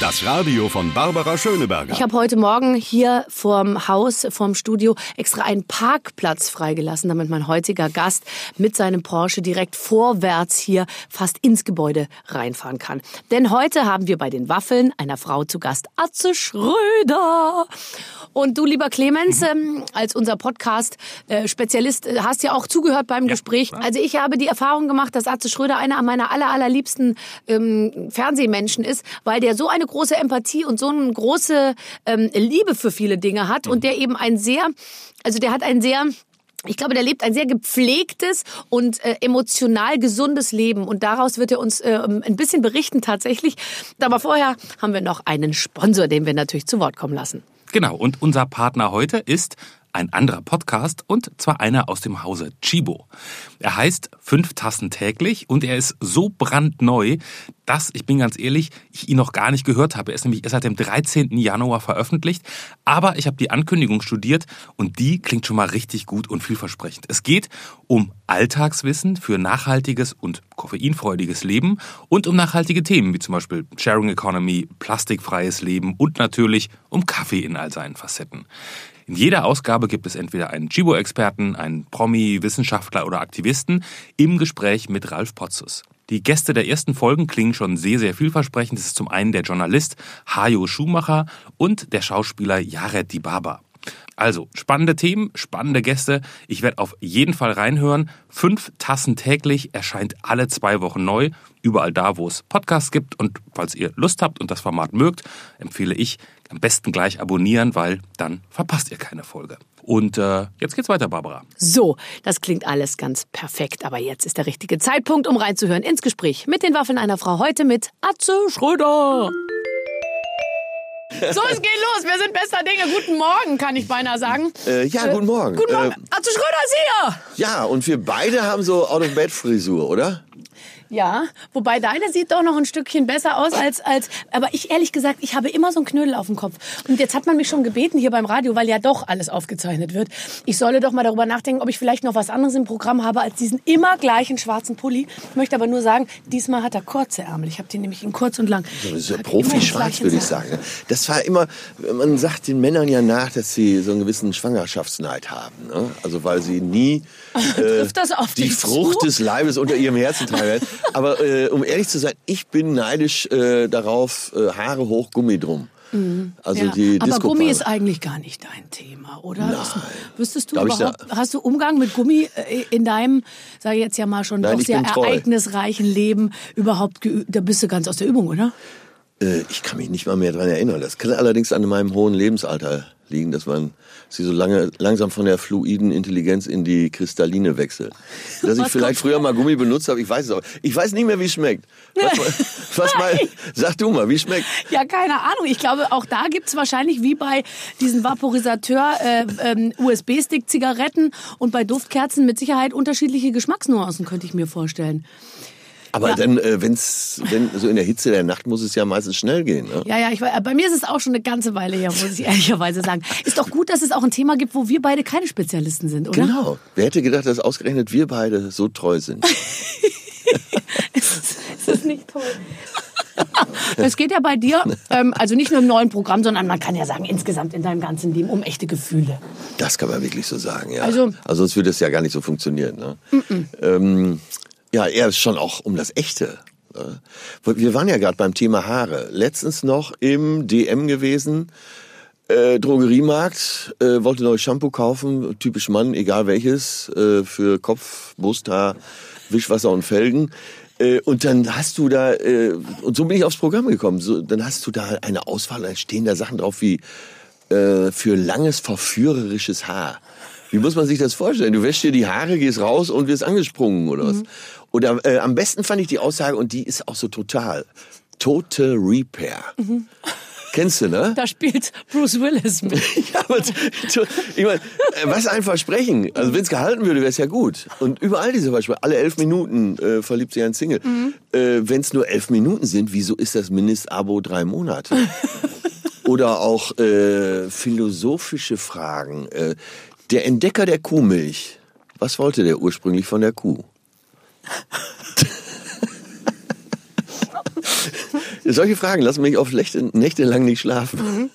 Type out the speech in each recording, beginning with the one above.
Das Radio von Barbara Schöneberger. Ich habe heute Morgen hier vorm Haus, vorm Studio extra einen Parkplatz freigelassen, damit mein heutiger Gast mit seinem Porsche direkt vorwärts hier fast ins Gebäude reinfahren kann. Denn heute haben wir bei den Waffeln einer Frau zu Gast, Atze Schröder. Und du, lieber Clemens, ähm, als unser Podcast-Spezialist, äh, hast ja auch zugehört beim Gespräch. Also ich habe die Erfahrung gemacht, dass Atze Schröder einer meiner aller, allerliebsten ähm, Fernsehmenschen ist, weil der so eine große Empathie und so eine große ähm, Liebe für viele Dinge hat und der eben ein sehr, also der hat ein sehr ich glaube, der lebt ein sehr gepflegtes und äh, emotional gesundes Leben. Und daraus wird er uns äh, ein bisschen berichten tatsächlich. Aber vorher haben wir noch einen Sponsor, den wir natürlich zu Wort kommen lassen. Genau, und unser Partner heute ist ein anderer Podcast und zwar einer aus dem Hause Chibo. Er heißt Fünf Tassen täglich und er ist so brandneu, dass, ich bin ganz ehrlich, ich ihn noch gar nicht gehört habe. Er ist nämlich erst seit dem 13. Januar veröffentlicht, aber ich habe die Ankündigung studiert und die klingt schon mal richtig gut und vielversprechend. Es geht um Alltagswissen für nachhaltiges und koffeinfreudiges Leben und um nachhaltige Themen wie zum Beispiel Sharing Economy, plastikfreies Leben und natürlich um Kaffee in all seinen Facetten. In jeder Ausgabe gibt es entweder einen Chibo-Experten, einen Promi, Wissenschaftler oder Aktivisten im Gespräch mit Ralf Potzus. Die Gäste der ersten Folgen klingen schon sehr, sehr vielversprechend. Das ist zum einen der Journalist Hajo Schumacher und der Schauspieler Jared Dibaba. Also, spannende Themen, spannende Gäste. Ich werde auf jeden Fall reinhören. Fünf Tassen täglich erscheint alle zwei Wochen neu. Überall da, wo es Podcasts gibt. Und falls ihr Lust habt und das Format mögt, empfehle ich am besten gleich abonnieren, weil dann verpasst ihr keine Folge. Und äh, jetzt geht's weiter, Barbara. So, das klingt alles ganz perfekt. Aber jetzt ist der richtige Zeitpunkt, um reinzuhören ins Gespräch mit den Waffeln einer Frau. Heute mit Atze Schröder. So, es geht los. Wir sind bester Dinge. Guten Morgen, kann ich beinahe sagen. Äh, ja, guten Morgen. Guten Morgen. Äh, Atze Schröder ist hier. ja, und wir beide haben so Out-of-Bed-Frisur, oder? Ja, wobei deine sieht doch noch ein Stückchen besser aus als, als, aber ich ehrlich gesagt, ich habe immer so einen Knödel auf dem Kopf. Und jetzt hat man mich schon gebeten hier beim Radio, weil ja doch alles aufgezeichnet wird. Ich solle doch mal darüber nachdenken, ob ich vielleicht noch was anderes im Programm habe als diesen immer gleichen schwarzen Pulli. Ich möchte aber nur sagen, diesmal hat er kurze Ärmel. Ich habe den nämlich in kurz und lang. Das ist ja Profi-schwarz, würde ich sagen. Das war immer, man sagt den Männern ja nach, dass sie so einen gewissen Schwangerschaftsneid haben. Ne? Also weil sie nie äh, die Frucht zu? des Leibes unter ihrem Herzen tragen. Aber äh, um ehrlich zu sein, ich bin neidisch äh, darauf, äh, Haare hoch, Gummi drum. Also Ja, die aber Gummi ist eigentlich gar nicht dein Thema, oder? Das, wüsstest du ich überhaupt, hast du Umgang mit Gummi äh, in deinem, sag ich jetzt ja mal schon, Nein, doch sehr ereignisreichen Leben überhaupt geübt? Da bist du ganz aus der Übung, oder? Äh, ich kann mich nicht mal mehr dran erinnern. Das kann allerdings an meinem hohen Lebensalter liegen, dass man sie so lange langsam von der fluiden Intelligenz in die kristalline wechselt. Dass ich Was vielleicht früher mal Gummi benutzt habe, ich weiß es auch. Ich weiß nicht mehr, wie es schmeckt. Was, was mal, sag du mal, wie schmeckt? Ja, keine Ahnung. Ich glaube, auch da gibt's wahrscheinlich wie bei diesen Vaporisateur äh, ähm, USB-Stick-Zigaretten und bei Duftkerzen mit Sicherheit unterschiedliche Geschmacksnuancen, könnte ich mir vorstellen. Aber Ja. dann, äh, wenn's, wenn so in der Hitze der Nacht muss es ja meistens schnell gehen. Ne? Ja, ja, ich, bei mir ist es auch schon eine ganze Weile her, muss ich ehrlicherweise sagen. Ist doch gut, dass es auch ein Thema gibt, wo wir beide keine Spezialisten sind, oder? Genau. Wer hätte gedacht, dass ausgerechnet wir beide so treu sind? Ist das nicht toll? Es geht ja bei dir, ähm, also nicht nur im neuen Programm, sondern man kann ja sagen, insgesamt in deinem ganzen Leben um echte Gefühle. Das kann man wirklich so sagen, ja. Also- also sonst würde es ja gar nicht so funktionieren. Ne? Ähm, ja, eher schon auch um das Echte. ne? Wir waren ja gerade beim Thema Haare. Letztens noch im DM gewesen. Äh, Drogeriemarkt, äh, wollte neues Shampoo kaufen, typisch Mann, egal welches, äh, für Kopf, Brusthaar, Wischwasser und Felgen. Äh, und dann hast du da, äh, und so bin ich aufs Programm gekommen, so, dann hast du da eine Auswahl, dann stehen da Sachen drauf wie äh, für langes, verführerisches Haar. Wie muss man sich das vorstellen? Du wäschst dir die Haare, gehst raus und wirst angesprungen oder was? Oder äh, am besten fand ich die Aussage, und die ist auch so total, Total Repair. Kennst du, ne? Da spielt Bruce Willis mit. Ja, aber ich meine, äh, was ein Versprechen. Also wenn es gehalten würde, wäre es ja gut. Und überall diese Versprechen, alle elf Minuten äh, verliebt sich ein Single. Äh, wenn es nur elf Minuten sind, wieso ist das Mindestabo drei Monate? Oder auch äh, philosophische Fragen. Der Entdecker der Kuhmilch, was wollte der ursprünglich von der Kuh? Solche Fragen lassen mich auf Nächte, Nächte lang nicht schlafen.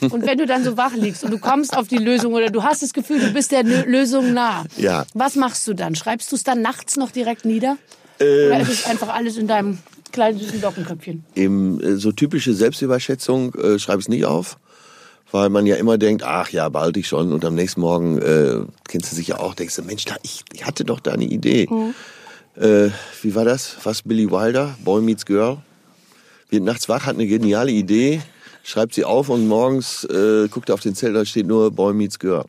Und wenn du dann so wach liegst und du kommst auf die Lösung oder du hast das Gefühl, du bist der Lösung nah, Ja. was machst du dann? Schreibst du es dann nachts noch direkt nieder? Ähm. Oder ist es einfach alles in deinem kleinen süßen Lockenköpfchen? Eben äh, so typische Selbstüberschätzung äh, schreibe ich nicht auf, weil man ja immer denkt, ach ja, behalte ich schon. Und am nächsten Morgen äh, kennst du sich ja auch, denkst du, Mensch, da, ich, ich hatte doch da eine Idee. Äh, wie war das? Was Billy Wilder? Boy Meets Girl. Wird nachts wach, hat eine geniale Idee, schreibt sie auf und morgens äh, guckt er auf den Zettel, da steht nur Boy Meets Girl.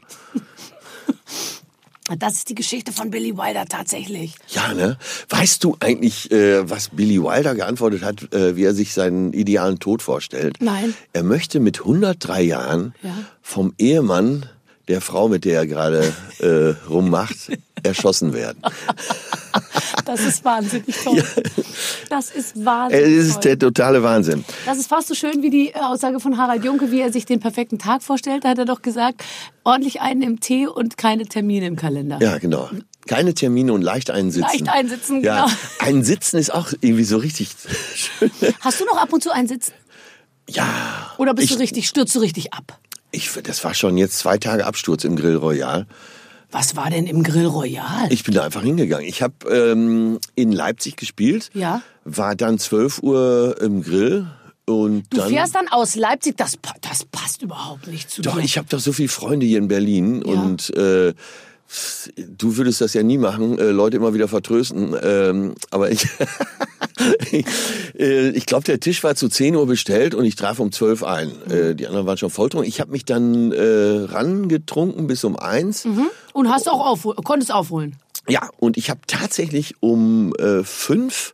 Das ist die Geschichte von Billy Wilder tatsächlich. Ja, ne? Weißt du eigentlich, äh, was Billy Wilder geantwortet hat, äh, wie er sich seinen idealen Tod vorstellt? Nein. Er möchte mit 103 Jahren Ja. vom Ehemann der Frau, mit der er gerade äh, rummacht, erschossen werden. Das ist wahnsinnig toll. Das ist Äh, wahnsinnig Das ist toll. der totale Wahnsinn. Das ist fast so schön wie die äh, Aussage von Harald Junke, wie er sich den perfekten Tag vorstellt. Da hat er doch gesagt, ordentlich einen im Tee und keine Termine im Kalender. Ja, genau. Keine Termine und leicht einsitzen. Leicht einsitzen, ja. genau. Ein Sitzen ist auch irgendwie so richtig schön. Hast du noch ab und zu einen Sitzen? Ja. Oder bist ich, du richtig, stürzt du richtig ab? Ich, das war schon jetzt zwei Tage Absturz im Grill Royal. Was war denn im Grill Royal? Ich bin da einfach hingegangen. Ich habe ähm, in Leipzig gespielt, Ja. war dann 12 Uhr im Grill und Du dann. fährst dann aus Leipzig, das, das passt überhaupt nicht zu Doch, dir. ich habe doch so viele Freunde hier in Berlin Ja. und äh, du würdest das ja nie machen, äh, Leute immer wieder vertrösten. Ähm, aber ich, ich, äh, ich glaube, der Tisch war zu 10 Uhr bestellt und ich traf um 12 ein. Äh, die anderen waren schon volltrunken. Ich habe mich dann äh, rangetrunken bis um eins. Und hast auch aufhol konntest aufholen. Ja, und ich habe tatsächlich um äh, fünf,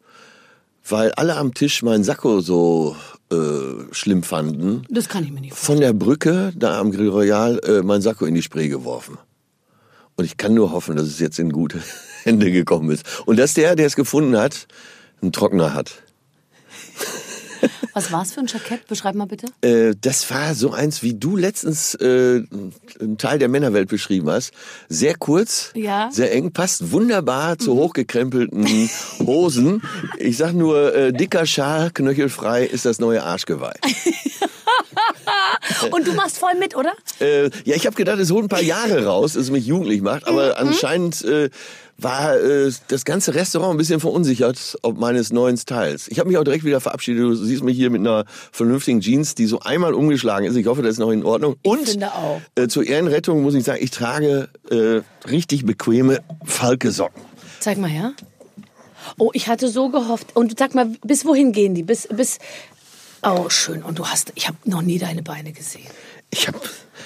weil alle am Tisch meinen Sakko so äh, schlimm fanden, Das kann ich mir nicht vorstellen. von der Brücke da am Grill Royal äh, mein Sakko in die Spree geworfen. Und ich kann nur hoffen, dass es jetzt in gute Hände gekommen ist. Und dass der, der es gefunden hat, einen Trockner hat. Was war's für ein Jackett? Beschreib mal bitte. Äh, das war so eins, wie du letztens äh, einen Teil der Männerwelt beschrieben hast. Sehr kurz, Ja. sehr eng, passt wunderbar zu hochgekrempelten Hosen. Ich sag nur, äh, dicker Schal, knöchelfrei ist das neue Arschgeweih. Und du machst voll mit, oder? Äh, ja, ich habe gedacht, es holt ein paar Jahre raus, dass es mich jugendlich macht, aber anscheinend äh, war äh, das ganze Restaurant ein bisschen verunsichert ob meines neuen Styles. Ich habe mich auch direkt wieder verabschiedet. Du siehst mich hier mit einer vernünftigen Jeans, die so einmal umgeschlagen ist. Ich hoffe, das ist noch in Ordnung. Und finde auch. Äh, zur Ehrenrettung muss ich sagen, ich trage äh, richtig bequeme Falke-Socken. Zeig mal her. Oh, ich hatte so gehofft. Und sag mal, bis wohin gehen die? Bis, bis. Oh, schön. Und du hast, ich habe noch nie deine Beine gesehen. Ich habe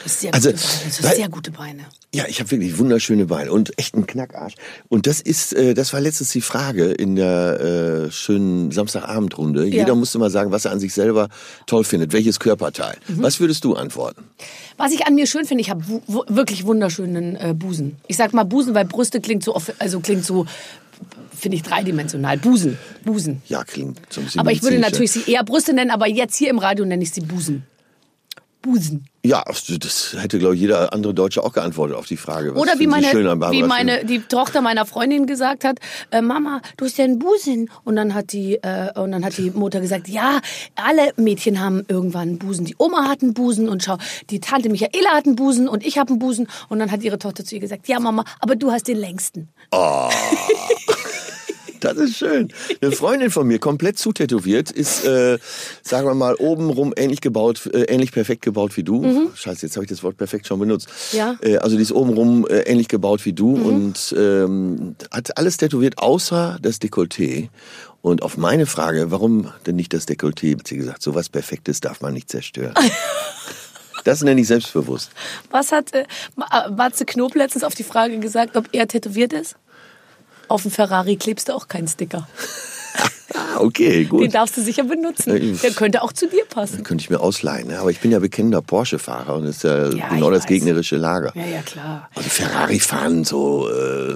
sehr Also, gute Beine. Weil- sehr gute Beine. Ja, ich habe wirklich wunderschöne Beine und echt einen Knackarsch. Und das ist, äh, das war letztens die Frage in der äh, schönen Samstagabendrunde. Jeder musste mal sagen, was er an sich selber toll findet, welches Körperteil. Mhm. Was würdest du antworten? Was ich an mir schön finde, ich habe wirklich wunderschönen äh, Busen. Ich sag mal Busen, weil Brüste klingt so, also klingt so, finde ich dreidimensional. Busen, Busen. Ja, klingt bisschen Aber ich würde natürlich sie eher Brüste nennen, aber jetzt hier im Radio nenne ich sie Busen. Busen. Ja, das hätte, glaube ich, jeder andere Deutsche auch geantwortet auf die Frage. Was Oder wie meine, wie meine, die Tochter meiner Freundin gesagt hat, äh, Mama, du hast ja einen Busen. Und dann hat die, äh, und dann hat die Mutter gesagt, ja, alle Mädchen haben irgendwann einen Busen. Die Oma hat einen Busen und schau, die Tante Michaela hat einen Busen und ich habe einen Busen. Und dann hat ihre Tochter zu ihr gesagt, ja Mama, aber du hast den längsten. Das ist schön. Eine Freundin von mir, komplett zutätowiert, ist, äh, sagen wir mal, obenrum ähnlich gebaut, äh, ähnlich perfekt gebaut wie du. Scheiße, jetzt habe ich das Wort perfekt schon benutzt. Mhm. Ja. Mhm. Äh, also die ist obenrum äh, ähnlich gebaut wie du und ähm, hat alles tätowiert, außer das Dekolleté. Und auf meine Frage, warum denn nicht das Dekolleté, hat sie gesagt, sowas Perfektes darf man nicht zerstören. das nenne ich selbstbewusst. Was hat äh, äh, Matze Knob letztens auf die Frage gesagt, ob er tätowiert ist? Auf dem Ferrari klebst du auch keinen Sticker. Ah, okay, gut. Den darfst du sicher benutzen. Äh, Der könnte auch zu dir passen. Könnte ich mir ausleihen, ne? aber ich bin ja bekennender Porsche-Fahrer und das ist ja, Ja, genau das weiß. gegnerische Lager. Ja, ja, klar. Also Ferrari fahren so äh,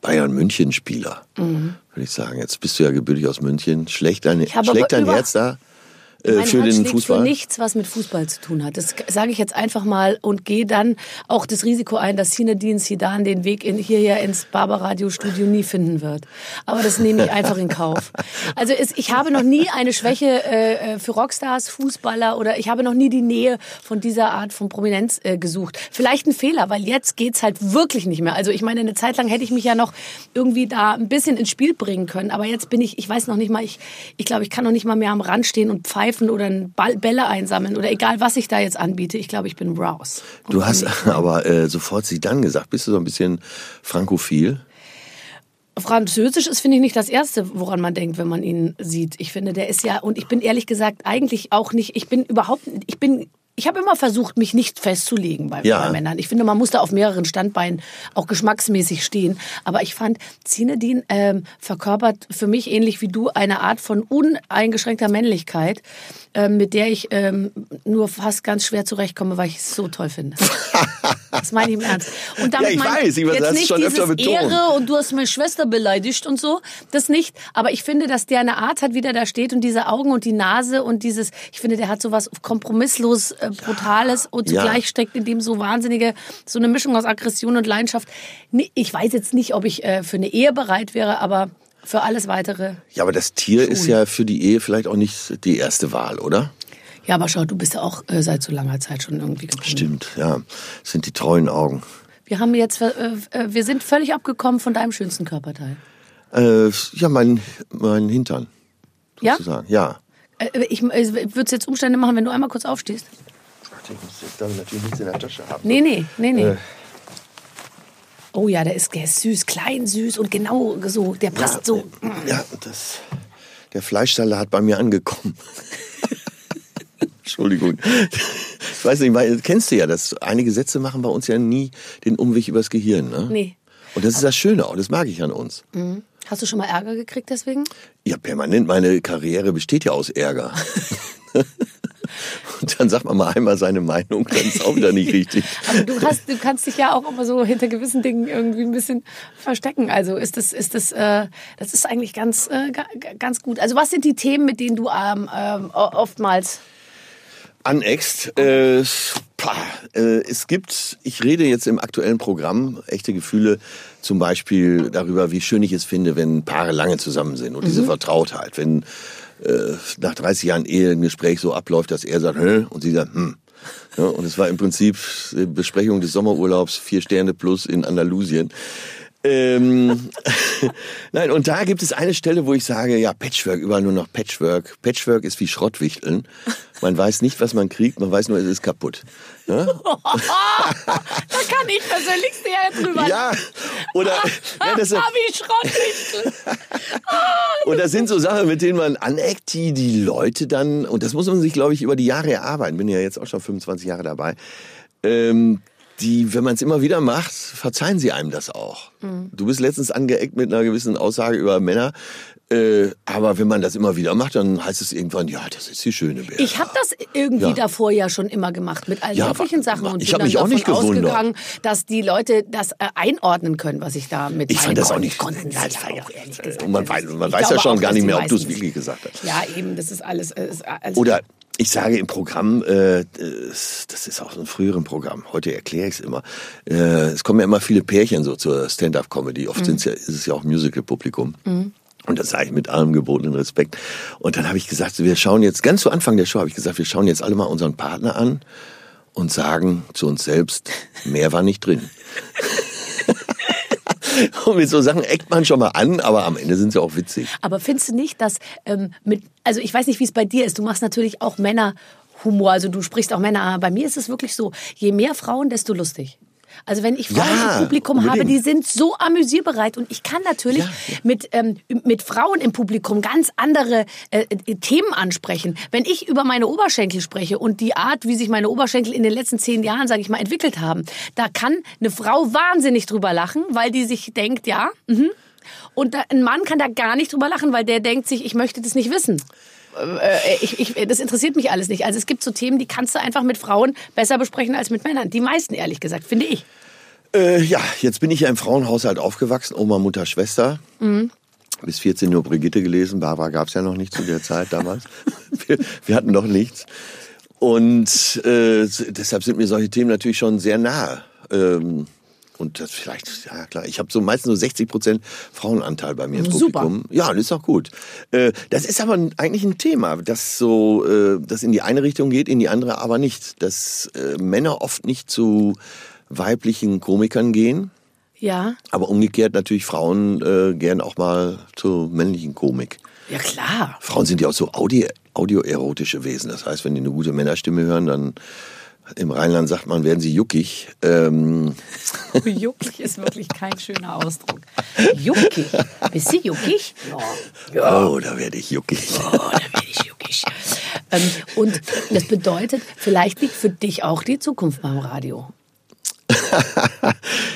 Bayern München Spieler, würde ich sagen. Jetzt bist du ja gebürtig aus München. Schlägt dein, schlägt dein Herz da äh, mein für Herz den Fußball? für nichts, was mit Fußball zu tun hat. Das sage ich jetzt einfach mal und gehe dann auch das Risiko ein, dass Zinedine Zidane den Weg in, hierher ins Barber-Radio-Studio nie finden wird. Aber das nehme ich einfach in Kauf. Also es, ich habe noch nie eine Schwäche äh, für Rockstars, Fußballer oder ich habe noch nie die Nähe von dieser Art von Prominenz äh, gesucht. Vielleicht ein Fehler, weil jetzt geht's halt wirklich nicht mehr. Also ich meine, eine Zeit lang hätte ich mich ja noch irgendwie da ein bisschen ins Spiel bringen können. Aber jetzt bin ich, ich weiß noch nicht mal, ich, ich glaube, ich kann noch nicht mal mehr am Rand stehen und pfeifen oder einen Ball, Bälle einsammeln oder egal, was ich da jetzt anbiete. Ich glaube, ich bin raus. Du hast aber äh, sofort sie dann gesagt. Bist du so ein bisschen frankophil? Französisch ist, finde ich, nicht das Erste, woran man denkt, wenn man ihn sieht. Ich finde, der ist ja, und ich bin ehrlich gesagt eigentlich auch nicht, ich bin überhaupt, ich bin, ich habe immer versucht, mich nicht festzulegen bei, Ja. bei Männern. Ich finde, man muss da auf mehreren Standbeinen auch geschmacksmäßig stehen. Aber ich fand, Zinedine ähm, verkörpert für mich ähnlich wie du eine Art von uneingeschränkter Männlichkeit, ähm, mit der ich ähm, nur fast ganz schwer zurechtkomme, weil ich es so toll finde. Das meine ich im Ernst. Und damit Ja, ich meine weiß, ich jetzt nicht schon öfter betont. Ehre und du hast meine Schwester beleidigt und so. Das nicht. Aber ich finde, dass der eine Art hat, wie der da steht und diese Augen und die Nase und dieses, ich finde, der hat so was kompromisslos äh, Brutales und Ja. zugleich steckt in dem so wahnsinnige, so eine Mischung aus Aggression und Leidenschaft. Nee, Ich weiß jetzt nicht, ob ich äh, für eine Ehe bereit wäre, aber für alles weitere. Ja, aber das Tier ist ja für die Ehe vielleicht auch nicht die erste Wahl, oder? Ja, aber schau, du bist ja auch äh, seit so langer Zeit schon irgendwie gebunden. Stimmt, ja. Das sind die treuen Augen. Wir haben jetzt, äh, äh, wir sind völlig abgekommen von deinem schönsten Körperteil. Äh, ja, mein, mein Hintern. Ja? Sozusagen. Ja. Äh, Ich, ich würde es jetzt Umstände machen, wenn du einmal kurz aufstehst. Ich muss jetzt dann natürlich nichts in der Tasche haben. Nee, nee, nee, nee. Äh. Oh ja, der ist, der ist süß, klein, süß und genau so. Der passt so. Ja, das, der Fleischsalat hat bei mir angekommen. Entschuldigung. Ich weiß nicht, weil, kennst du ja, dass einige Sätze machen bei uns ja nie den Umweg übers Gehirn. Ne? Nee. Und das ist das Schöne auch, das mag ich an uns. Hast du schon mal Ärger gekriegt deswegen? Ja, permanent, meine Karriere besteht ja aus Ärger. Und dann sagt man mal einmal seine Meinung, dann ist auch wieder nicht richtig. Aber du, hast, du kannst dich ja auch immer so hinter gewissen Dingen irgendwie ein bisschen verstecken. Also ist das, ist das, äh, das ist eigentlich ganz, äh, ga- ga- ganz gut. Also was sind die Themen, mit denen du ähm, o- oftmals Anext, äh, äh, es gibt, ich rede jetzt im aktuellen Programm, echte Gefühle, zum Beispiel darüber, wie schön ich es finde, wenn Paare lange zusammen sind und diese Vertrautheit, wenn äh, nach 30 Jahren Ehe ein Gespräch so abläuft, dass er sagt, Hä? und sie sagt, hm. Ja, und es war im Prinzip äh, Besprechung des Sommerurlaubs, vier Sterne plus in Andalusien. Ähm, Nein, und da gibt es eine Stelle, wo ich sage, ja, Patchwork, überall nur noch Patchwork. Patchwork ist wie Schrottwichteln. Man weiß nicht, was man kriegt, man weiß nur, es ist kaputt. Ja, Da kann ich persönlich sehr drüber. ja oder, ja, das, Ah, wie Schrottwichtel. und das sind so Sachen, mit denen man aneckt, die die Leute dann, und das muss man sich, glaube ich, über die Jahre erarbeiten, bin ja jetzt auch schon 25 Jahre dabei, ähm, die, wenn man es immer wieder macht, verzeihen sie einem das auch. Du bist letztens angeeckt mit einer gewissen Aussage über Männer, äh, aber wenn man das immer wieder macht, dann heißt es irgendwann, ja, das ist die schöne Bär. Ich habe das irgendwie Ja. davor ja schon immer gemacht mit allen Ja, möglichen Sachen und ich bin hab dann mich auch nicht gewundert. ausgegangen, dass die Leute das äh, einordnen können, was ich da mit Ich fand das auch nicht. konnten. Das ja, auch ehrlich gesagt. Und man weiß, man weiß ja schon gar nicht mehr, ob du es wirklich gesagt hast. Ja, eben, das ist alles. Ist alles Oder ich sage im Programm, äh, das ist auch so ein früheren Programm, heute erkläre ich es immer, äh, es kommen ja immer viele Pärchen so zur Stand-up-Comedy, oft sind's ja, ist es ja auch Musical-Publikum. Und das sage ich mit allem gebotenen Respekt. Und dann habe ich gesagt, wir schauen jetzt, ganz zu Anfang der Show habe ich gesagt, wir schauen jetzt alle mal unseren Partner an und sagen zu uns selbst, mehr war nicht drin. und mit so Sachen eckt man schon mal an, aber am Ende sind sie auch witzig. Aber findest du nicht, dass ähm, mit, also ich weiß nicht, wie es bei dir ist, du machst natürlich auch Männerhumor, also du sprichst auch Männer, aber bei mir ist es wirklich so, je mehr Frauen, desto lustig. Also wenn ich Frauen Ja, im Publikum habe, unbedingt. die sind so amüsierbereit und ich kann natürlich Ja, ja. mit ähm, mit Frauen im Publikum ganz andere äh, äh, Themen ansprechen. Wenn ich über meine Oberschenkel spreche und die Art, wie sich meine Oberschenkel in den letzten zehn Jahren, sage ich mal, entwickelt haben, da kann eine Frau wahnsinnig drüber lachen, weil die sich denkt, ja, mhm. und da, ein Mann kann da gar nicht drüber lachen, weil der denkt sich, ich möchte das nicht wissen. Äh, ich, ich, das interessiert mich alles nicht. Also es gibt so Themen, die kannst du einfach mit Frauen besser besprechen als mit Männern. Die meisten, ehrlich gesagt, finde ich. Äh, ja, jetzt bin ich ja im Frauenhaushalt aufgewachsen, Oma, Mutter, Schwester. bis 14 Uhr Brigitte gelesen. Barbara gab es ja noch nicht zu der Zeit damals. wir, wir hatten noch nichts. Und äh, deshalb sind mir solche Themen natürlich schon sehr nahe. Ähm, und das vielleicht, ja klar, ich habe so meistens nur 60 Prozent Frauenanteil bei mir im Super. Publikum. Ja, das ist auch gut. Äh, das ist aber eigentlich ein Thema, das so, äh, das in die eine Richtung geht, in die andere aber nicht. Dass äh, Männer oft nicht zu weiblichen Komikern gehen, Ja, aber umgekehrt natürlich Frauen äh, gern auch mal zur männlichen Komik. ja klar. Frauen sind ja auch so Audio, audioerotische Wesen. Das heißt, wenn die eine gute Männerstimme hören, dann im Rheinland sagt man, werden sie juckig. Ähm, Juckig ist wirklich kein schöner Ausdruck. Juckig? Bist du juckig? Ja. Oh, da werde ich juckig. Oh, da werde ich juckig. Ähm, und das bedeutet, vielleicht liegt für dich auch die Zukunft beim Radio.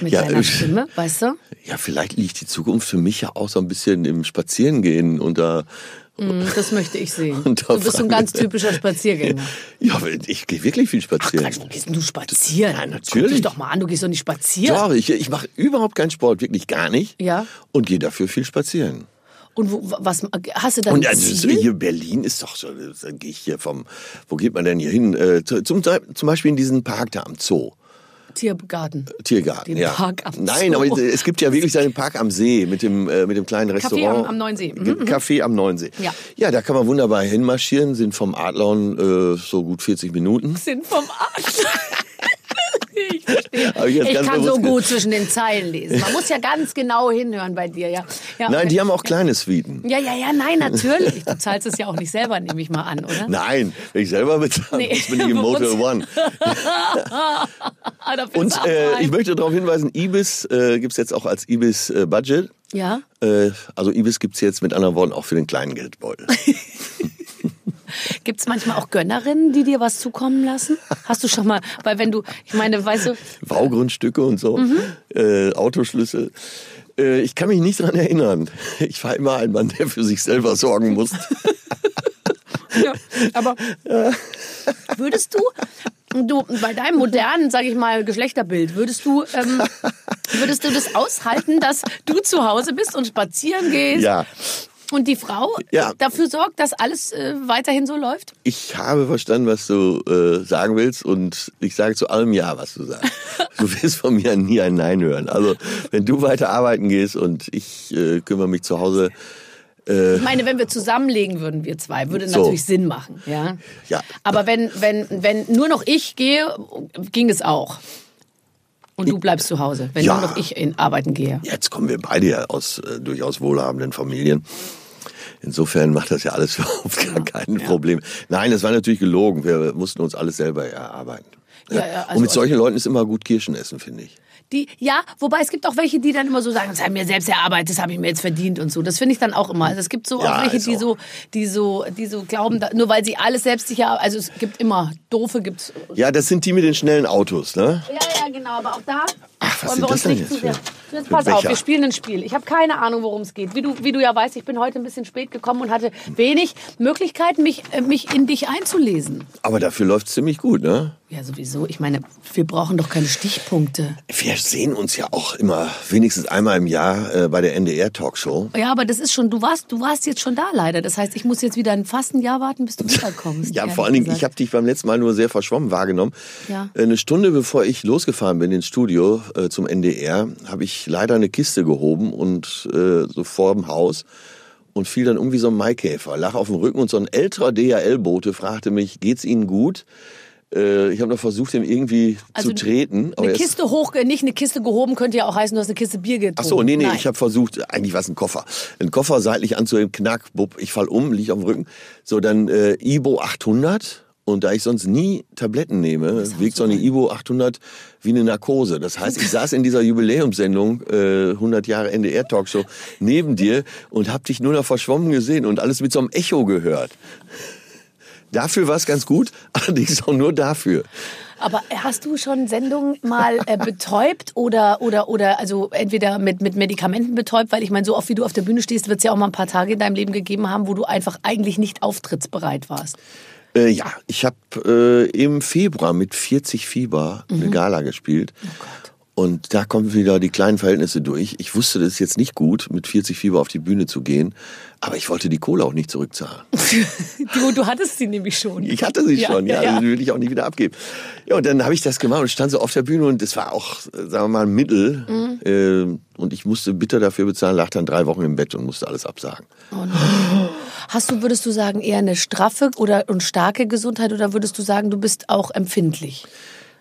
Mit Ja, deiner ich- Stimme, weißt du? Ja, vielleicht liegt die Zukunft für mich ja auch so ein bisschen im Spazierengehen unter. Mm, Das möchte ich sehen. Und Du bist so ein ganz typischer Spaziergänger. Ja, ich gehe wirklich viel spazieren. Quatsch, wo gehst du spazieren? Ja, natürlich. Guck dich doch mal an, du gehst doch nicht spazieren. Doch, ich, ich mache überhaupt keinen Sport, wirklich gar nicht. Ja. Und gehe dafür viel spazieren. Und wo, was hast du dann Und also, hier Berlin ist doch so, dann gehe ich hier vom, wo geht man denn hier hin? Äh, zu- zum, zum Beispiel in diesen Park da am Zoo. Tiergarten. Tiergarten, Den ja. Park am Nein, Zoo. aber es gibt ja wirklich einen Park am See mit dem, äh, mit dem kleinen Café Restaurant. am- am Neuensee. Mhm, Ge- Café am Neuensee. Ja. ja, da kann man wunderbar hinmarschieren, sind vom Adlon äh, so gut 40 Minuten. Sind vom Arsch. Ich verstehe. Ich kann so gut zwischen den Zeilen lesen. Man muss ja ganz genau hinhören bei dir, ja. ja Nein, okay. die haben auch kleine Suiten. Ja, ja, ja, nein, natürlich. Du zahlst es ja auch nicht selber, nehme ich mal an, oder? Nein, wenn ich selber bezahle, Nee, bin ich im Motor One. Ah, Und äh, ich möchte darauf hinweisen, Ibis äh, gibt's jetzt auch als Ibis äh, Budget. Ja? Äh, also Ibis gibt's jetzt mit anderen Worten auch für den kleinen Geldbeutel. Gibt es manchmal auch Gönnerinnen, die dir was zukommen lassen? Hast du schon mal, weil wenn du, ich meine, weißt du, Baugrundstücke und so, Mhm. äh, Autoschlüssel. Äh, ich kann mich nicht dran erinnern. Ich war immer ein Mann, der für sich selber sorgen muss. Ja, aber würdest du, du bei deinem modernen, sage ich mal, Geschlechterbild, würdest du, ähm, würdest du das aushalten, dass du zu Hause bist und spazieren gehst ja, und die Frau Ja. dafür sorgt, dass alles äh, weiterhin so läuft? ich habe verstanden, was du äh, sagen willst und ich sage zu allem Ja, was du sagst. Du wirst von mir nie ein Nein hören. Also wenn du weiter arbeiten gehst und ich äh, kümmere mich zu Hause, Ich meine, wenn wir zusammenlegen würden, wir zwei, würde So. natürlich Sinn machen, ja. Ja. Aber wenn, wenn, wenn nur noch ich gehe, ging es auch. Und du bleibst zu Hause, wenn Ja. nur noch ich in arbeiten gehe. jetzt kommen wir beide ja aus äh, durchaus wohlhabenden Familien. Insofern macht das ja alles überhaupt gar kein Problem. Nein, das war natürlich gelogen. Wir mussten uns alles selber erarbeiten. Ja, ja, also- und mit solchen Leuten ist immer gut Kirschen essen, finde ich. Die, ja, wobei es gibt auch welche, die dann immer so sagen, das habe ich mir selbst erarbeitet, das habe ich mir jetzt verdient und so. Das finde ich dann auch immer. Also es gibt so Ja, auch welche, die auch- so, die so, die so glauben, da, nur weil sie alles selbst sicher, also es gibt immer doofe, gibt's. Ja, das sind die mit den schnellen Autos, ne? Ja, ja, genau, aber auch da Ach, was wollen sind wir das uns denn nicht jetzt zu sehr. für- Jetzt pass auf, Becher? wir spielen ein Spiel. Ich habe keine Ahnung, worum es geht. Wie du, wie du ja weißt, ich bin heute ein bisschen spät gekommen und hatte wenig Möglichkeiten, mich, äh, mich in dich einzulesen. Aber dafür läuft's ziemlich gut, ne? Ja, sowieso. Ich meine, wir brauchen doch keine Stichpunkte. Wir sehen uns ja auch immer wenigstens einmal im Jahr äh, bei der NDR-Talkshow. Ja, aber das ist schon, du warst, du warst jetzt schon da leider. Das heißt, ich muss jetzt wieder ein fast ein Jahr warten, bis du wiederkommst. Ja, vor allen Dingen, ich habe dich beim letzten Mal nur sehr verschwommen wahrgenommen. Ja. Äh, Eine Stunde bevor ich losgefahren bin ins Studio äh, zum NDR, habe ich leider eine Kiste gehoben und äh, so vor dem Haus und fiel dann um wie so ein Maikäfer, lag auf dem Rücken und so ein älterer DHL-Bote fragte mich, geht's Ihnen gut? Äh, ich habe noch versucht, ihm irgendwie zu treten. Eine ist- Kiste hoch, äh, nicht eine Kiste gehoben, könnte ja auch heißen, du hast eine Kiste Bier getrunken. Ach so, nee, nee, Nein. ich habe versucht, eigentlich war es ein Koffer. Ein Koffer seitlich anzuheben, knack, bupp, ich fall um, lieg auf dem Rücken. So, dann äh, Ibo 800 und da ich sonst nie Tabletten nehme, wirkt so eine Ibo 800 wie eine Narkose. Das heißt, ich saß in dieser Jubiläumssendung, äh, 100 Jahre NDR-Talkshow, neben dir und hab dich nur noch verschwommen gesehen und alles mit so einem Echo gehört. Dafür war es ganz gut, allerdings auch nur dafür. Aber hast du schon Sendungen mal äh, betäubt oder, oder, oder also entweder mit, mit Medikamenten betäubt? Weil ich meine, so oft wie du auf der Bühne stehst, wird es ja auch mal ein paar Tage in deinem Leben gegeben haben, wo du einfach eigentlich nicht auftrittsbereit warst. Äh, ja, ich habe äh, im Februar mit 40 Fieber Mhm. eine Gala gespielt. Oh Und da kommen wieder die kleinen Verhältnisse durch. Ich wusste, das ist jetzt nicht gut, mit 40 Fieber auf die Bühne zu gehen, aber ich wollte die Kohle auch nicht zurückzahlen. Du, du hattest sie nämlich schon. Ich hatte sie Ja, schon, ja, ja, ja. Also die will ich auch nicht wieder abgeben. Ja, und dann habe ich das gemacht und stand so auf der Bühne und es war auch, sagen wir mal, ein Mittel. Mhm. Äh, und ich musste bitter dafür bezahlen, lag dann drei Wochen im Bett und musste alles absagen. Hast du, würdest du sagen, eher eine straffe oder und starke Gesundheit oder würdest du sagen, du bist auch empfindlich?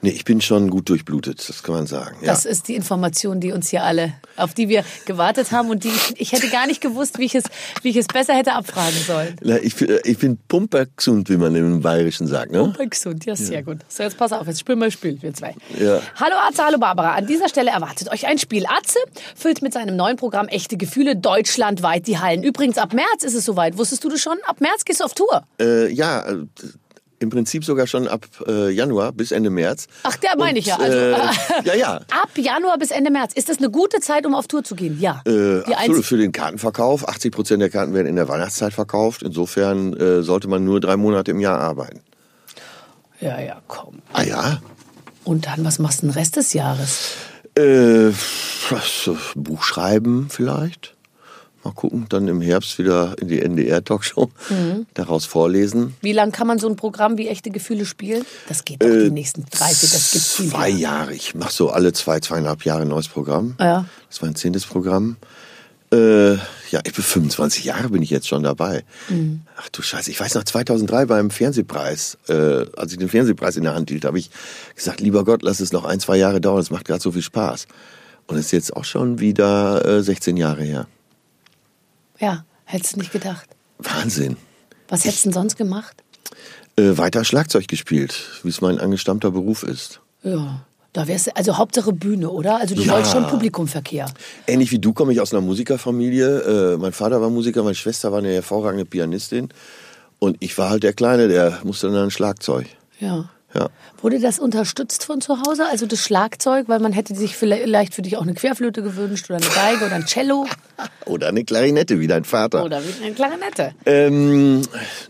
Nee, ich bin schon gut durchblutet, das kann man sagen. Ja. Das ist die Information, die uns hier alle, auf die wir gewartet haben und die ich, ich hätte gar nicht gewusst, wie ich es, wie ich es besser hätte abfragen sollen. Na, ich, bin- ich bin pumpergesund, wie man im Bayerischen sagt. Ne? Super gesund, ja, sehr gut. So, jetzt pass auf, jetzt spielen wir Spiel, wir zwei. Ja. Hallo Atze, hallo Barbara. An dieser Stelle erwartet euch ein Spiel. Atze füllt mit seinem neuen Programm Echte Gefühle deutschlandweit die Hallen. Übrigens, ab März ist es soweit. Wusstest du das schon? Ab März gehst du auf Tour. Äh, ja, äh, im Prinzip sogar schon ab äh, Januar bis Ende März. Ach, der meine ich ja. Also, äh, ja, ja. Ab Januar bis Ende März. Ist das eine gute Zeit, um auf Tour zu gehen? Ja. Äh, absolut für den Kartenverkauf. 80 Prozent der Karten werden in der Weihnachtszeit verkauft. Insofern äh, sollte man nur drei Monate im Jahr arbeiten. Ja, ja, komm. Ah ja? Und dann, was machst du den Rest des Jahres? Äh, was, äh, Buch schreiben vielleicht. Mal gucken, dann im Herbst wieder in die NDR-Talkshow. Mhm. Daraus vorlesen. Wie lang kann man so ein Programm wie Echte Gefühle spielen? Das geht doch die nächsten 30, das. Äh, Zwei länger. Jahre. Ich mache so alle zwei, zweieinhalb Jahre ein neues Programm. Ja. Das war ein zehntes Programm. Äh, ja, ich bin 25 Jahre bin ich jetzt schon dabei. Mhm. Ach du Scheiße, ich weiß noch 2003 beim Fernsehpreis, äh, als ich den Fernsehpreis in der Hand hielt, habe ich gesagt, lieber Gott, lass es noch ein, zwei Jahre dauern, es macht gerade so viel Spaß. Und es ist jetzt auch schon wieder äh, 16 Jahre her. Ja, hättest du nicht gedacht. Wahnsinn. Was hättest du denn sonst gemacht? Äh, weiter Schlagzeug gespielt, wie es mein angestammter Beruf ist. Ja, da wärst du, also Hauptsache Bühne, oder? Also du Ja. wolltest schon Publikumverkehr. Ähnlich wie du komme ich aus einer Musikerfamilie. Äh, mein Vater war Musiker, meine Schwester war eine hervorragende Pianistin. Und ich war halt der Kleine, der musste dann ein Schlagzeug. Ja. Ja. Wurde das unterstützt von zu Hause, also das Schlagzeug, weil man hätte sich vielleicht für dich auch eine Querflöte gewünscht oder eine Geige oder ein Cello Oder eine Klarinette, wie dein Vater. oder wie eine Klarinette. Ähm,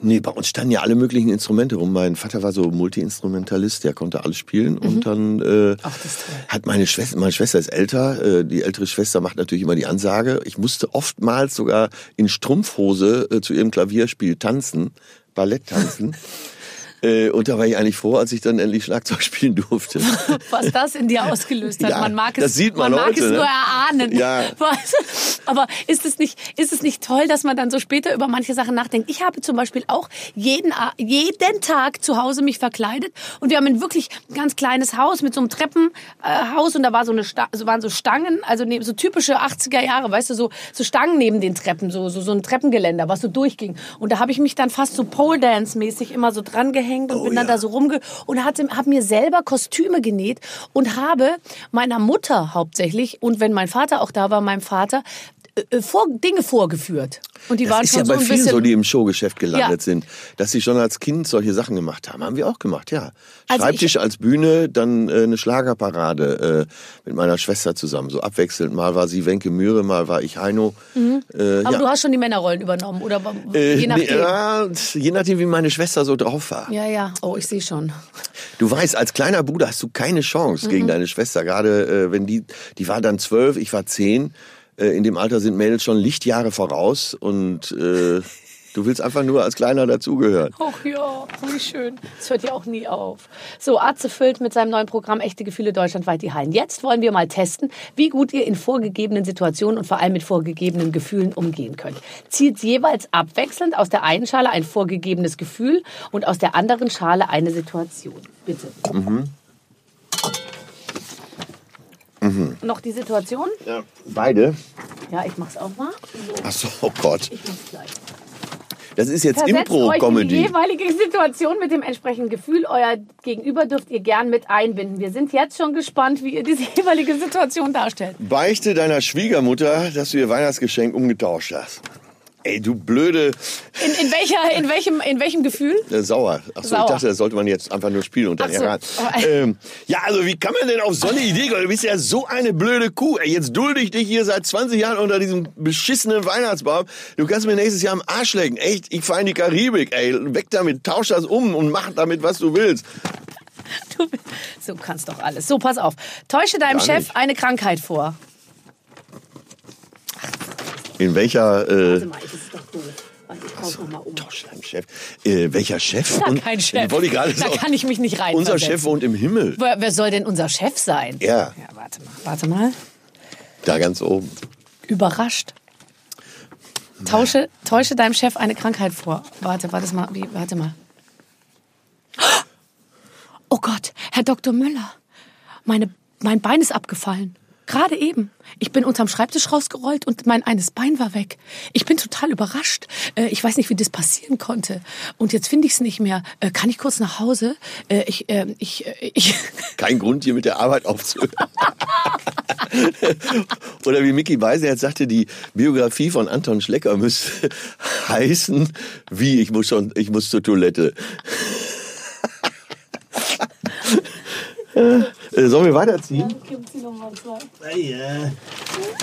nee, bei uns standen ja alle möglichen Instrumente rum. Mein Vater war so Multi-Instrumentalist, der konnte alles spielen. Und dann äh, Mhm. Ach, hat meine Schwester, meine Schwester ist älter, äh, die ältere Schwester macht natürlich immer die Ansage. Ich musste oftmals sogar in Strumpfhose äh, zu ihrem Klavierspiel tanzen, Ballett tanzen. Äh, und da war ich eigentlich froh, als ich dann endlich Schlagzeug spielen durfte. Was das in dir ausgelöst hat. Ja, man mag es, das sieht man mag heute, es ne? nur erahnen. Ja. Aber ist es, nicht, ist es nicht toll, dass man dann so später über manche Sachen nachdenkt? Ich habe zum Beispiel auch jeden, jeden Tag zu Hause mich verkleidet und wir haben ein wirklich ganz kleines Haus mit so einem Treppenhaus und da war so eine Sta so waren so Stangen, also ne- so typische 80er Jahre, weißt du, so, so Stangen neben den Treppen, so, so, so ein Treppengeländer, was so durchging. Und da habe ich mich dann fast so Pole Dance mäßig immer so dran gehängt und Oh bin dann ja. da so rumge und hatte, habe mir selber Kostüme genäht und habe meiner Mutter hauptsächlich und wenn mein Vater auch da war, meinem Vater äh, äh, vor, Dinge vorgeführt. Und die Das waren ist schon ja so bei vielen bisschen so, die im Showgeschäft gelandet Ja. sind, dass sie schon als Kind solche Sachen gemacht haben. Haben wir auch gemacht, ja. Also Schreibtisch ich- als Bühne, dann äh, eine Schlagerparade äh, mit meiner Schwester zusammen, so abwechselnd. Mal war sie Wenke Mühre, mal war ich Heino. Äh, Mhm. Aber ja. du hast schon die Männerrollen übernommen oder Äh, je nachdem. nee, ja, je nachdem, wie meine Schwester so drauf war. ja, ja. Oh, ich sehe schon. Du weißt, als kleiner Bruder hast du keine Chance Mhm. gegen deine Schwester. Gerade äh, wenn die, die war dann zwölf, ich war zehn. Äh, in dem Alter sind Mädels schon Lichtjahre voraus und äh, du willst einfach nur als Kleiner dazugehören. Ach ja, wie schön. Das hört ja auch nie auf. So, Atze füllt mit seinem neuen Programm Echte Gefühle deutschlandweit die Hallen. Jetzt wollen wir mal testen, wie gut ihr in vorgegebenen Situationen und vor allem mit vorgegebenen Gefühlen umgehen könnt. Zieht jeweils abwechselnd aus der einen Schale ein vorgegebenes Gefühl und aus der anderen Schale eine Situation. Bitte. Noch die Situation? Ja, beide. Ja, ich mach's auch mal. So, Ach so, oh Gott. ich mach's gleich. Das ist jetzt in die Impro-Comedy. jeweilige Situation mit dem entsprechenden Gefühl. Euer Gegenüber dürft ihr gern mit einbinden. Wir sind jetzt schon gespannt, wie ihr diese jeweilige Situation darstellt. Beichte deiner Schwiegermutter, dass du ihr Weihnachtsgeschenk umgetauscht hast. Ey, du blöde In, in, welcher, in, welchem, in welchem Gefühl? äh, Sauer. Ach so, Sauer. ich dachte, das sollte man jetzt einfach nur spielen und dann so. heran. Aber- Ähm, ja, also wie kann man denn auf so eine Idee kommen? Du bist ja so eine blöde Kuh. Ey, jetzt dulde ich dich hier seit 20 Jahren unter diesem beschissenen Weihnachtsbaum. Du kannst mir nächstes Jahr am Arsch lecken. Echt, ich fahre in die Karibik. Ey, weg damit, tausch das um und mach damit, was du willst. Du, so kannst doch alles. So, pass auf. Täusche deinem Chef eine Krankheit vor. In welcher... Warte Äh, mal, das ist doch doof. Warte, ich nochmal um. Deinem Chef. Äh, welcher Chef? Ja, Und- kein Chef. Wollte ich gerade Da sagen. kann ich mich nicht rein. Unser Chef wohnt im Himmel. Wer, wer soll denn unser Chef sein? Ja. Ja, warte mal. Warte mal. Da ganz oben. Überrascht. Tausche, täusche deinem Chef eine Krankheit vor. Warte, warte mal. Wie, warte mal. Oh Gott, Herr Dr. Müller. Meine, mein Bein ist abgefallen. Gerade eben. Ich bin unterm Schreibtisch rausgerollt und mein eines Bein war weg. Ich bin total überrascht. Äh, Ich weiß nicht, wie das passieren konnte. Und jetzt finde ich es nicht mehr. Äh, Kann ich kurz nach Hause? Äh, Ich, äh, ich, äh, ich. Kein Grund, hier mit der Arbeit aufzuhören. Oder wie Mickey Beisenherz sagte, die Biografie von Anton Schlecker müsste heißen, wie, ich muss schon, ich muss zur Toilette. Äh, Sollen wir weiterziehen?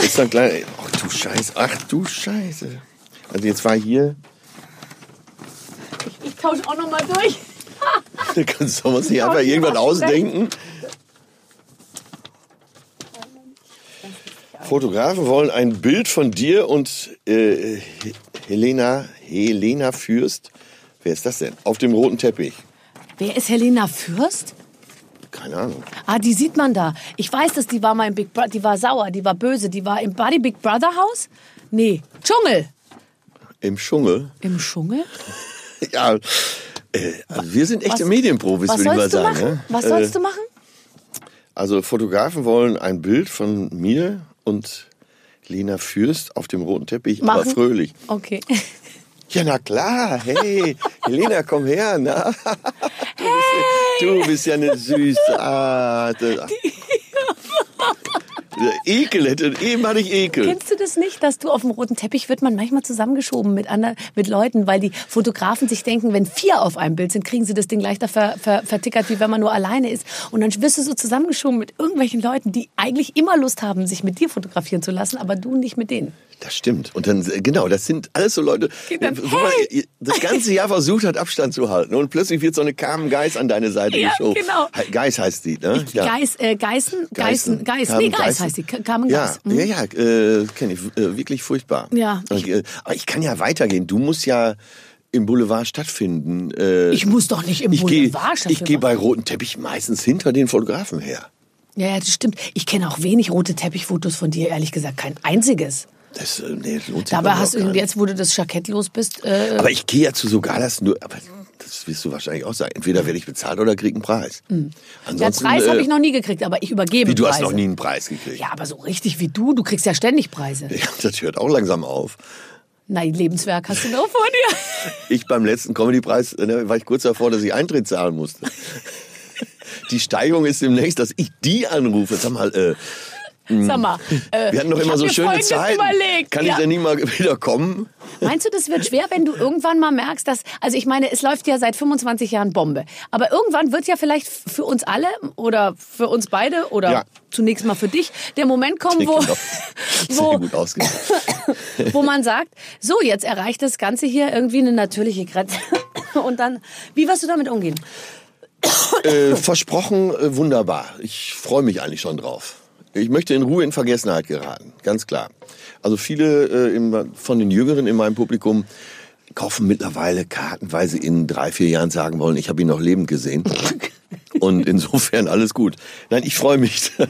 Ist dann klein. Ach du Scheiße, ach du Scheiße. Also jetzt war hier, Ich tausche auch noch mal durch. kannst du uns nicht einfach irgendwas ausdenken? Fotografen wollen ein Bild von dir und äh, Helena, Helena Fürst. Wer ist das denn? Auf dem roten Teppich. Wer ist Helena Fürst? Keine Ahnung. Ah, die sieht man da. Ich weiß, dass die war mal im Big Brother, die war sauer, die war böse, die war im Buddy Big Brother Haus? Nee, Dschungel. Im Dschungel. Im Dschungel? Ja, äh, also wir sind echte Was- Medienprofis, würde ich mal sagen. machen? ne? Was Äh, sollst du machen? Also Fotografen wollen ein Bild von mir und Lena Fürst auf dem roten Teppich, aber Machen? fröhlich. Okay. Ja, na klar. Hey, Helena, komm her. Na. Du, bist, ja- eine süße Art. Ekel hätte, eben hatte ich Ekel. Kennst du das nicht, dass du auf dem roten Teppich wird man manchmal zusammengeschoben mit anderen, mit Leuten, weil die Fotografen sich denken, wenn vier auf einem Bild sind, kriegen sie das Ding leichter ver, ver, vertickert, wie wenn man nur alleine ist. Und dann wirst du so zusammengeschoben mit irgendwelchen Leuten, die eigentlich immer Lust haben, sich mit dir fotografieren zu lassen, aber du nicht mit denen. Das stimmt. Und dann, äh, genau, das sind alles so Leute, dann, wo man das ganze Jahr versucht hat, Abstand zu halten. Und plötzlich wird so eine Carmen Geis an deine Seite Ja, geschoben. genau. Geis heißt die, ne? Geis, äh, Geißen, Geißen, Geis, nee, Carmen Geis Geißen. heißt die, Carmen Ja, Geis. Mhm. ja, ja, äh, kenne ich. Äh, wirklich furchtbar. Ja, Und, äh, aber ich kann ja weitergehen. Du musst ja im Boulevard stattfinden. Äh, Ich muss doch nicht im ich Boulevard ich stattfinden. gehe bei roten Teppich meistens hinter den Fotografen her. Ja, ja, das stimmt. Ich kenne auch wenig rote Teppichfotos von dir, ehrlich gesagt, kein einziges. Das, äh, nee, das lohnt sich Dabei hast du jetzt, wo du das Jackett los bist, äh, Aber ich gehe ja zu so Galas nur, aber das wirst du wahrscheinlich auch sagen. Entweder werde ich bezahlt oder krieg einen Preis. ja, einen Ansonsten, Preis habe äh, ich noch nie gekriegt, aber ich übergebe Wie, du hast Preise. noch nie einen Preis gekriegt. Ja, aber so richtig wie du, du kriegst ja ständig Preise. Ja, das hört auch langsam auf. Nein, Lebenswerk hast du noch vor dir. Ich beim letzten Comedy-Preis ne, war ich kurz davor, dass ich Eintritt zahlen musste. Die Steigerung ist demnächst, dass ich die anrufe. Sag mal, äh, Sag mal, äh, wir hatten doch immer so schöne Zeiten. Überlegt. Kann ja. ich denn nie mal wieder kommen? Meinst du, das wird schwer, wenn du irgendwann mal merkst, dass, also ich meine, es läuft ja seit 25 Jahren Bombe. Aber irgendwann wird ja vielleicht für uns alle oder für uns beide oder Ja. zunächst mal für dich der Moment kommen, wo, wo, wo man sagt, so, jetzt erreicht das Ganze hier irgendwie eine natürliche Grenze. Und dann, wie wirst du damit umgehen? Äh, versprochen, äh, wunderbar. Ich freue mich eigentlich schon drauf. Ich möchte in Ruhe in Vergessenheit geraten, ganz klar. Also viele äh, im, von den Jüngeren in meinem Publikum kaufen mittlerweile Karten, weil sie in drei, vier Jahren sagen wollen, ich habe ihn noch lebend gesehen. Und insofern alles gut. Nein, ich freue mich.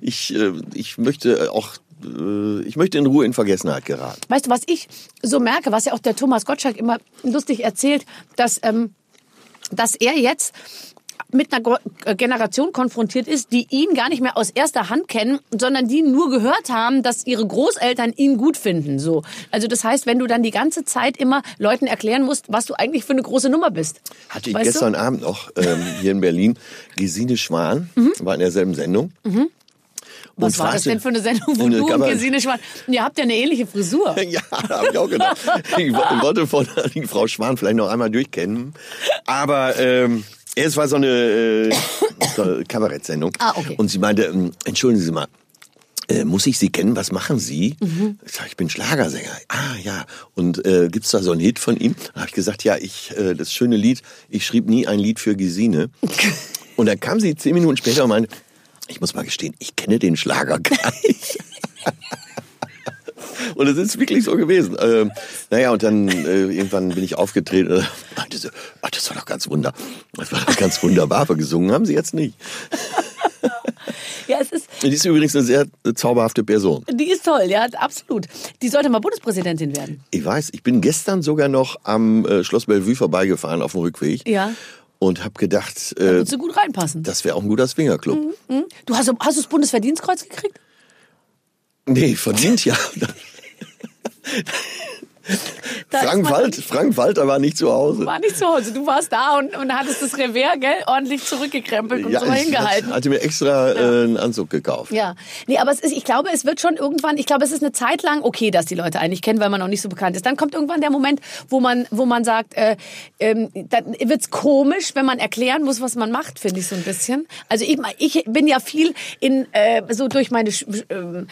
Ich, äh, ich möchte auch, äh, ich möchte in Ruhe in Vergessenheit geraten. Weißt du, was ich so merke, was ja auch der Thomas Gottschalk immer lustig erzählt, dass, ähm, dass er jetzt mit einer äh, Generation konfrontiert ist, die ihn gar nicht mehr aus erster Hand kennen, sondern die nur gehört haben, dass ihre Großeltern ihn gut finden. So, also das heißt, wenn du dann die ganze Zeit immer Leuten erklären musst, was du eigentlich für eine große Nummer bist. Hatte ich Weißt du? gestern Abend noch ähm, hier in Berlin. Gesine Schwan war in derselben Sendung. Was und war das denn für eine Sendung, wo du und Gesine Schwan... Ihr habt ja eine ähnliche Frisur. Ja, habe ich auch gedacht. Ich wo- wollte von Frau Schwan vielleicht noch einmal durchkennen. Aber ähm, es war so eine, äh, so Kabarettsendung. Ah, okay. Und sie meinte, ähm, entschuldigen Sie mal, äh, muss ich Sie kennen? Was machen Sie? Mhm. Ich sag, ich bin Schlagersänger. Ah ja. Und äh, gibt's da so einen Hit von ihm? Dann habe ich gesagt, ja, ich äh, das schöne Lied. Ich schrieb nie ein Lied für Gesine. Und dann kam sie zehn Minuten später und meinte, ich muss mal gestehen, ich kenne den Schlager gar nicht. Und es ist wirklich so gewesen. Ähm, naja, und dann äh, irgendwann bin ich aufgetreten und meinte so, ach, das war doch ganz wunder. Das war doch ganz wunderbar, aber gesungen haben sie jetzt nicht. Ja, es ist, Die ist übrigens eine sehr zauberhafte Person. die ist toll, ja, absolut. Die sollte mal Bundespräsidentin werden. Ich weiß, ich bin gestern sogar noch am äh, Schloss Bellevue vorbeigefahren auf dem Rückweg Ja. und habe gedacht, äh, Würdest du gut reinpassen. das wäre auch ein guter Swingerclub. Hm? Du hast, hast du das Bundesverdienstkreuz gekriegt? Nee, verdient ja. Da Frank, Wald, Frank Walter war nicht zu Hause. War nicht zu Hause. Du warst da und, und hattest das Revers, gell, ordentlich zurückgekrempelt und so ich hingehalten. hatte mir extra äh, einen Anzug gekauft. Ja, nee, aber es ist, ich glaube, es wird schon irgendwann, ich glaube, es ist eine Zeit lang okay, dass die Leute eigentlich kennen, weil man noch nicht so bekannt ist. Dann kommt irgendwann der Moment, wo man, wo man sagt, äh, ähm, dann wird's komisch, wenn man erklären muss, was man macht, finde ich so ein bisschen. Also ich, ich bin ja viel in äh, so durch meine ähm,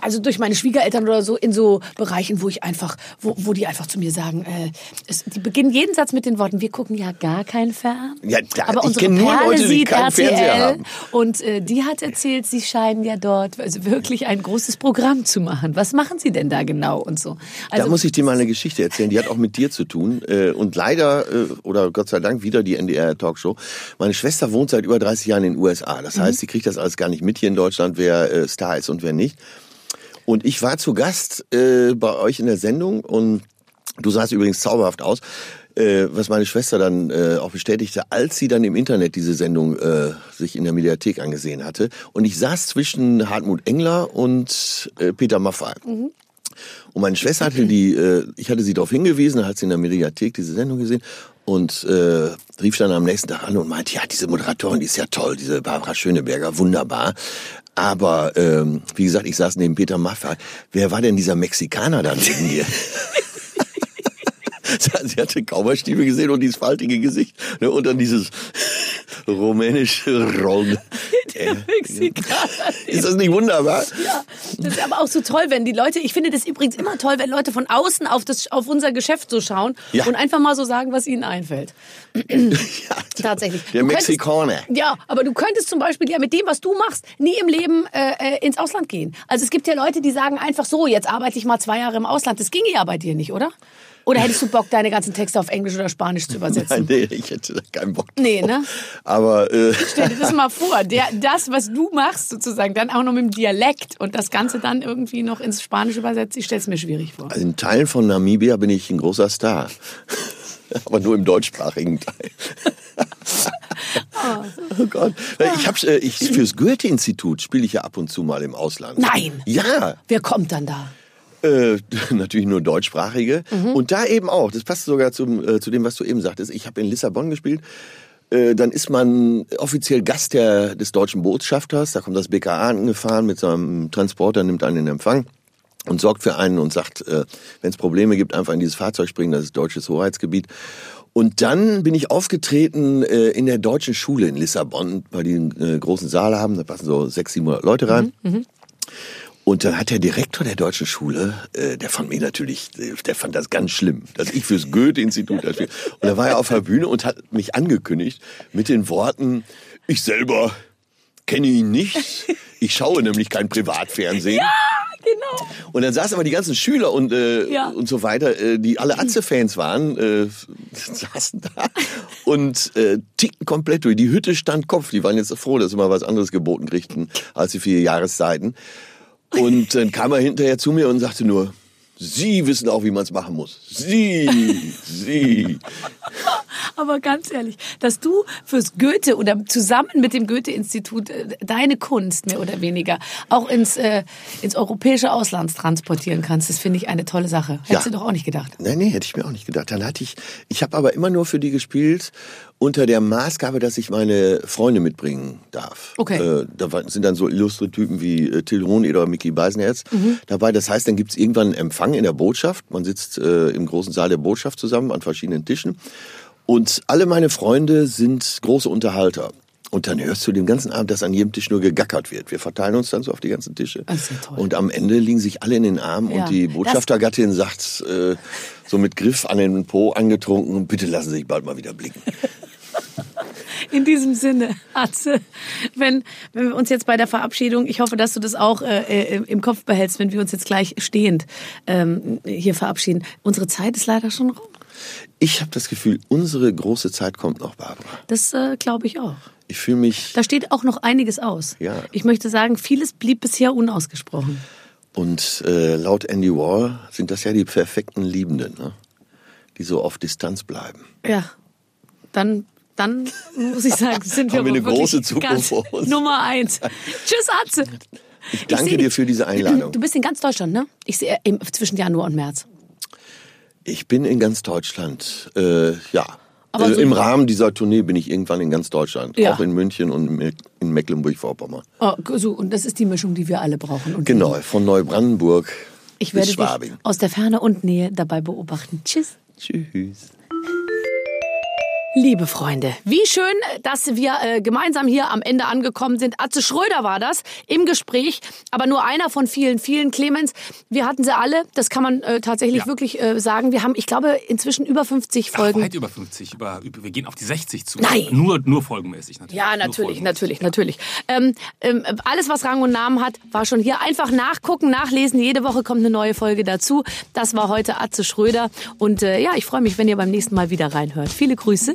also durch meine Schwiegereltern oder so in so Bereichen, wo ich einfach, wo, wo die einfach zu mir sagen, äh, es, die beginnen jeden Satz mit den Worten, wir gucken ja gar kein Fern. Ja, da- aber unsere Perle Leute, die sieht RTL haben. und äh, die hat erzählt, sie scheinen ja dort also wirklich ein großes Programm zu machen. Was machen sie denn da genau und so? Also da muss ich dir mal eine Geschichte erzählen, die hat auch mit dir zu tun. Äh, und leider, äh, oder Gott sei Dank, wieder die NDR-Talkshow. Meine Schwester wohnt seit über 30 Jahren in den USA. Das heißt, sie kriegt das alles gar nicht mit hier in Deutschland, wer äh, Star ist und wer nicht. Und ich war zu Gast äh, bei euch in der Sendung und du sahst übrigens zauberhaft aus. Äh, was meine Schwester dann äh, auch bestätigte, als sie dann im Internet diese Sendung äh, sich in der Mediathek angesehen hatte. Und ich saß zwischen Hartmut Engler und äh, Peter Maffay. Und meine Schwester hatte die, äh, ich hatte sie darauf hingewiesen, hat sie in der Mediathek diese Sendung gesehen und äh, rief dann am nächsten Tag an und meinte, ja, diese Moderatorin, die ist ja toll, diese Barbara Schöneberger, wunderbar. Aber ähm, wie gesagt, ich saß neben Peter Maffay. Wer war denn dieser Mexikaner da neben dir? Sie hatte Cowboystiefel gesehen und dieses faltige Gesicht. Ne, und dann dieses rumänische Rollen. Mexikaner. Ist das nicht wunderbar? Ja, das ist aber auch so toll, wenn die Leute, ich finde das übrigens immer toll, wenn Leute von außen auf, das, auf unser Geschäft so schauen Ja. und einfach mal so sagen, was ihnen einfällt. Tatsächlich. Der Du könntest- Mexikaner. Ja, aber du könntest zum Beispiel ja mit dem, was du machst, nie im Leben äh, äh, ins Ausland gehen. Also es gibt ja Leute, die sagen einfach so, jetzt arbeite ich mal zwei Jahre im Ausland. Das ginge ja bei dir nicht, oder? Oder hättest du Bock, deine ganzen Texte auf Englisch oder Spanisch zu übersetzen? Nein, nee, ich hätte da keinen Bock drauf. Nee, ne? Aber äh, Stell dir das mal vor, der, das, was du machst, sozusagen, dann auch noch mit dem Dialekt und das Ganze dann irgendwie noch ins Spanische übersetzt, ich stell's mir schwierig vor. also in Teilen von Namibia bin ich ein großer Star. Aber nur im deutschsprachigen Teil. Oh Gott. Ich hab, äh, ich, fürs Goethe-Institut spiele ich ja ab und zu mal im Ausland. Nein. Ja, Wer kommt dann da? Äh, natürlich nur deutschsprachige. Mhm. Und da eben auch, das passt sogar zum, äh, zu dem, was du eben sagtest. Ich habe in Lissabon gespielt. Äh, dann ist man offiziell Gast der, des deutschen Botschafters. Da kommt das BKA angefahren mit seinem Transporter, nimmt einen in Empfang und sorgt für einen und sagt, äh, wenn es Probleme gibt, einfach in dieses Fahrzeug springen, das ist deutsches Hoheitsgebiet. Und dann bin ich aufgetreten äh, in der deutschen Schule in Lissabon, weil die einen äh, großen Saal haben, da passen so 600, 700 Leute rein. Und dann hat der Direktor der deutschen Schule, äh, der fand mich natürlich, der fand das ganz schlimm, dass ich fürs Goethe-Institut das. Und da war er auf der Bühne und hat mich angekündigt mit den Worten, ich selber kenne ihn nicht, ich schaue nämlich kein Privatfernsehen. Genau. Und dann saßen aber die ganzen Schüler und, äh, Ja. und so weiter, äh, die alle Atze-Fans waren, äh, saßen da und äh, tickten komplett durch. Die Hütte stand Kopf. Die waren jetzt froh, dass sie mal was anderes geboten kriegten als die vier Jahreszeiten. Und dann kam er hinterher zu mir und sagte nur, Sie wissen auch, wie man es machen muss. Sie, Sie. Aber ganz ehrlich, dass du fürs Goethe oder zusammen mit dem Goethe-Institut äh, deine Kunst mehr oder weniger auch ins, äh, ins europäische Ausland transportieren kannst, das finde ich eine tolle Sache. Hättest Ja. du doch auch nicht gedacht. Nee, nee, hätte ich mir auch nicht gedacht. Dann hatte ich, ich habe aber immer nur für die gespielt unter der Maßgabe, dass ich meine Freunde mitbringen darf. Okay. Äh, da sind dann so illustre Typen wie äh, Till Rohn oder Mickey Beisenherz Mhm. dabei. Das heißt, dann gibt's irgendwann einen Empfang in der Botschaft. Man sitzt äh, im großen Saal der Botschaft zusammen an verschiedenen Tischen. Und alle meine Freunde sind große Unterhalter. Und dann hörst du den ganzen Abend, dass an jedem Tisch nur gegackert wird. Wir verteilen uns dann so auf die ganzen Tische. Das ist ja toll. Und am Ende liegen sich alle in den Armen Ja, und die Botschaftergattin sagt äh, so mit Griff an den Po angetrunken, bitte lassen Sie sich bald mal wieder blicken. In diesem Sinne, Atze, wenn, wenn wir uns jetzt bei der Verabschiedung, ich hoffe, dass du das auch äh, äh im Kopf behältst, wenn wir uns jetzt gleich stehend ähm, hier verabschieden. Unsere Zeit ist leider schon rum. Ich habe das Gefühl, unsere große Zeit kommt noch, Barbara. Das äh, glaube ich auch. Ich fühle mich. Da steht auch noch einiges aus. Ja. Ich möchte sagen, vieles blieb bisher unausgesprochen. Und äh, laut Andy Warhol sind das ja die perfekten Liebenden, ne? die so auf Distanz bleiben. Ja, dann, dann muss ich sagen, sind wir, Haben wir eine große Zukunft vor uns. Nummer eins. Tschüss, Atze. Ich danke seh dir dich. für diese Einladung. Du bist in ganz Deutschland, ne? Ich sehe im, zwischen Januar und März. Ich bin in ganz Deutschland, äh, ja. Aber äh, so- Im Rahmen dieser Tournee bin ich irgendwann in ganz Deutschland. Ja. Auch in München und in Mecklenburg-Vorpommern. Oh, so, und das ist die Mischung, die wir alle brauchen. Und Genau, von Neubrandenburg Ich werde bis dich Schwabing. aus der Ferne und Nähe dabei beobachten. Tschüss. Tschüss. Liebe Freunde, wie schön, dass wir äh, gemeinsam hier am Ende angekommen sind. Atze Schröder war das im Gespräch, aber nur einer von vielen, vielen. Clemens, wir hatten sie alle, das kann man äh, tatsächlich Ja. wirklich äh, sagen. Wir haben, ich glaube, inzwischen über 50 Ach, Folgen. weit über 50. Über, über, wir gehen auf die 60 zu. Nein. Nur, nur folgenmäßig natürlich. Ja, natürlich, natürlich, natürlich. Ähm, ähm, alles, was Rang und Namen hat, war schon hier. Einfach nachgucken, nachlesen. Jede Woche kommt eine neue Folge dazu. Das war heute Atze Schröder. Und äh, ja, ich freue mich, wenn ihr beim nächsten Mal wieder reinhört. Viele Grüße,